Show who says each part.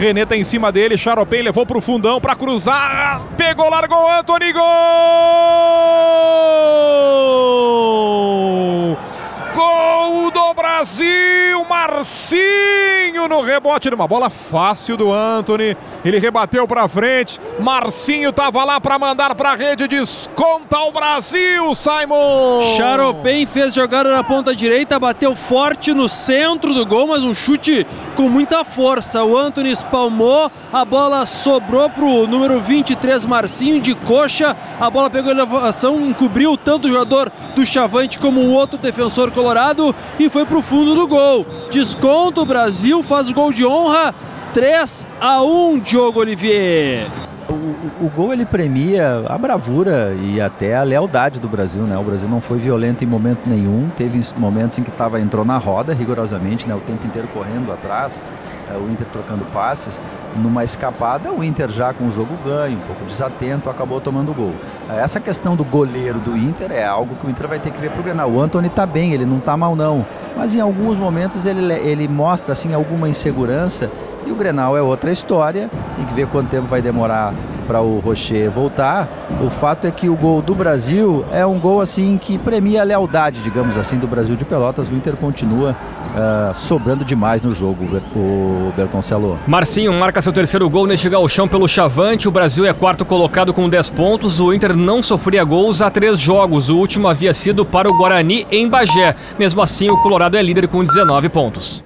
Speaker 1: René tá em cima dele, Charopem levou pro fundão para cruzar, pegou, largou, Anthony, gol! Gol do Brasil, Marcinho no rebote numa bola fácil do Anthony. Ele rebateu para frente. Marcinho tava lá para mandar para a rede. Desconta o Brasil, Simon.
Speaker 2: Charopem fez jogada na ponta direita, bateu forte no centro do gol, mas um chute com muita força. O Anthony espalmou, a bola sobrou pro número 23 Marcinho de coxa. A bola pegou elevação, encobriu tanto o jogador do Chavante como o outro defensor colorado e foi pro fundo do gol. Desconta o Brasil, faz o gol de honra. 3 a 1 Diogo Olivier.
Speaker 3: O, o, gol ele premia a bravura e até a lealdade do Brasil, né? O Brasil não foi violento em momento nenhum, teve momentos em que tava entrou na roda rigorosamente, né? O tempo inteiro correndo atrás, o Inter trocando passes. Numa escapada, o Inter já com o jogo ganho, um pouco desatento, acabou tomando gol. Essa questão do goleiro do Inter é algo que o Inter vai ter que ver pro Grenal. O Anthony tá bem, ele não tá mal não, mas em alguns momentos ele, ele mostra assim alguma insegurança e o Grenal é outra história, tem que ver quanto tempo vai demorar para o Rocher voltar. O fato é que o gol do Brasil é um gol assim que premia a lealdade, digamos assim, do Brasil de Pelotas. O Inter continua uh, sobrando demais no jogo, o Bertoncelo.
Speaker 4: Marcinho marca seu terceiro gol neste galchão pelo Chavante. O Brasil é quarto colocado com 10 pontos. O Inter não sofria gols há três jogos. O último havia sido para o Guarani em Bagé. Mesmo assim, o Colorado é líder com 19 pontos.